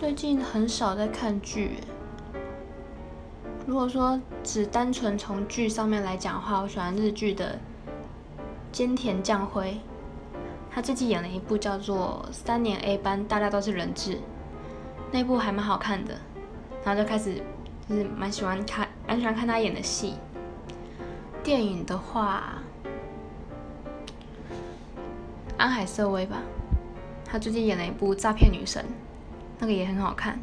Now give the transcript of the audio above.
最近很少在看剧。如果说只单纯从剧上面来讲的话，我喜欢日剧的菅田将晖。他最近演了一部叫做《三年 A 班》，大家都是人质，那部还蛮好看的。然后就开始就是蛮喜欢看，蛮喜欢看他演的戏。电影的话，安海瑟薇吧，他最近演了一部《诈骗女神》，那个也很好看。